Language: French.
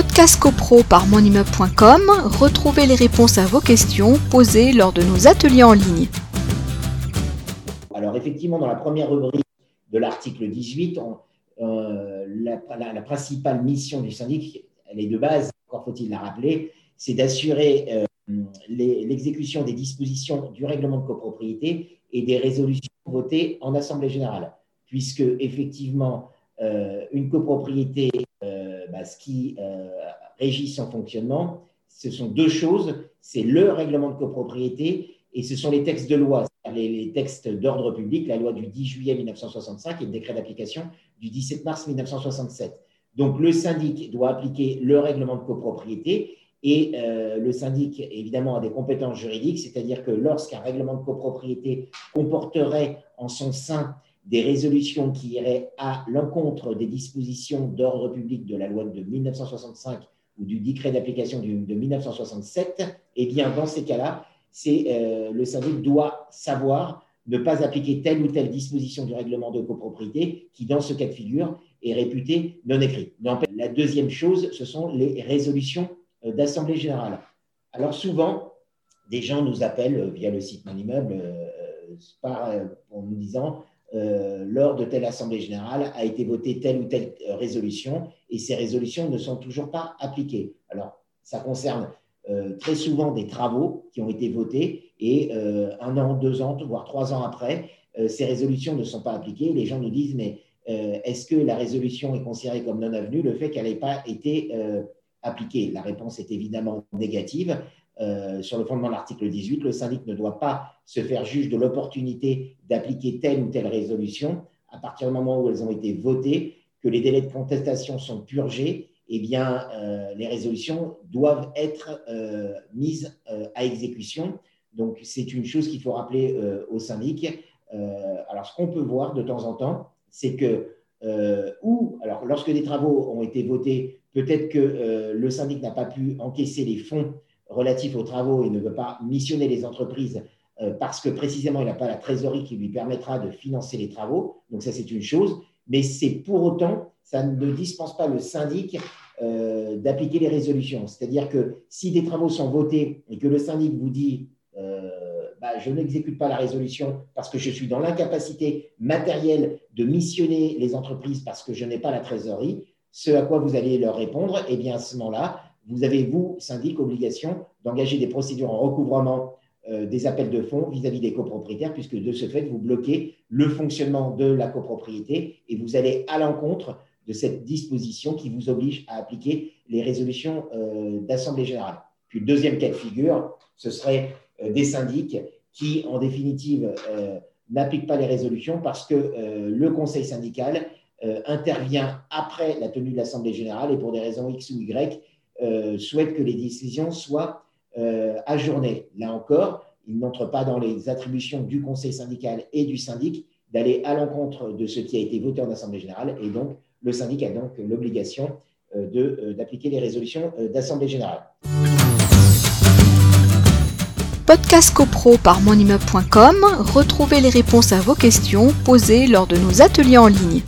Podcast CoPro par monimmeuble.com, retrouvez les réponses à vos questions posées lors de nos ateliers en ligne. Alors effectivement, dans la première rubrique de l'article 18, euh, la, principale mission du syndic, elle est de base, encore faut-il la rappeler, c'est d'assurer euh, l'exécution des dispositions du règlement de copropriété et des résolutions votées en Assemblée générale, puisque effectivement, euh, une copropriété ce qui euh, régit son fonctionnement, ce sont deux choses. C'est le règlement de copropriété et ce sont les textes de loi, les, textes d'ordre public, la loi du 10 juillet 1965 et le décret d'application du 17 mars 1967. Donc le syndic doit appliquer le règlement de copropriété et euh, le syndic, évidemment, a des compétences juridiques, c'est-à-dire que lorsqu'un règlement de copropriété comporterait en son sein des résolutions qui iraient à l'encontre des dispositions d'ordre public de la loi de 1965 ou du décret d'application de 1967, eh bien, dans ces cas-là, euh, le syndic doit savoir ne pas appliquer telle ou telle disposition du règlement de copropriété qui, dans ce cas de figure, est réputée non écrite. La deuxième chose, ce sont les résolutions euh, d'assemblée générale. Alors souvent, des gens nous appellent euh, via le site Mon Immeuble en nous disant euh, lors de telle assemblée générale a été votée telle ou telle euh, résolution et ces résolutions ne sont toujours pas appliquées. Alors, ça concerne euh, très souvent des travaux qui ont été votés et un an, deux ans, voire trois ans après, ces résolutions ne sont pas appliquées. Les gens nous disent, mais est-ce que la résolution est considérée comme non avenue le fait qu'elle n'ait pas été appliquée? La réponse est évidemment négative. Euh, sur le fondement de l'article 18, le syndic ne doit pas se faire juge de l'opportunité d'appliquer telle ou telle résolution à partir du moment où elles ont été votées, que les délais de contestation sont purgés, eh bien, euh, les résolutions doivent être euh, mises à exécution. Donc, c'est une chose qu'il faut rappeler au syndic. alors, ce qu'on peut voir de temps en temps, c'est que, ou, alors, lorsque des travaux ont été votés, peut-être que le syndic n'a pas pu encaisser les fonds relatif aux travaux et ne veut pas missionner les entreprises euh, parce que précisément il n'a pas la trésorerie qui lui permettra de financer les travaux. Donc ça, c'est une chose. Mais c'est pour autant, ça ne dispense pas le syndic euh, d'appliquer les résolutions. C'est-à-dire que si des travaux sont votés et que le syndic vous dit euh, bah, je n'exécute pas la résolution parce que je suis dans l'incapacité matérielle de missionner les entreprises parce que je n'ai pas la trésorerie, ce à quoi vous allez leur répondre, eh bien à ce moment-là, vous avez, vous, syndic, obligation d'engager des procédures en recouvrement euh, des appels de fonds vis-à-vis des copropriétaires, puisque de ce fait, vous bloquez le fonctionnement de la copropriété et vous allez à l'encontre de cette disposition qui vous oblige à appliquer les résolutions euh, d'Assemblée générale. Puis le deuxième cas de figure, ce serait euh, des syndics qui, en définitive, n'appliquent pas les résolutions parce que le conseil syndical intervient après la tenue de l'Assemblée générale et pour des raisons X ou Y, souhaite que les décisions soient euh, ajournées. Là encore, il n'entre pas dans les attributions du conseil syndical et du syndic d'aller à l'encontre de ce qui a été voté en Assemblée générale. Et donc, le syndic a donc l'obligation euh, d'appliquer les résolutions d'Assemblée générale. Podcast CoPro par monimmeuble.com, retrouvez les réponses à vos questions posées lors de nos ateliers en ligne.